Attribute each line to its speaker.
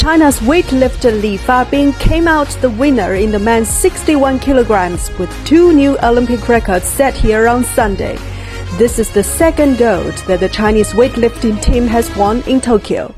Speaker 1: China's weightlifter Li Fabin came out the winner in the men's 61 kilograms with two new Olympic records set here on Sunday. This is the second gold that the Chinese weightlifting team has won in Tokyo.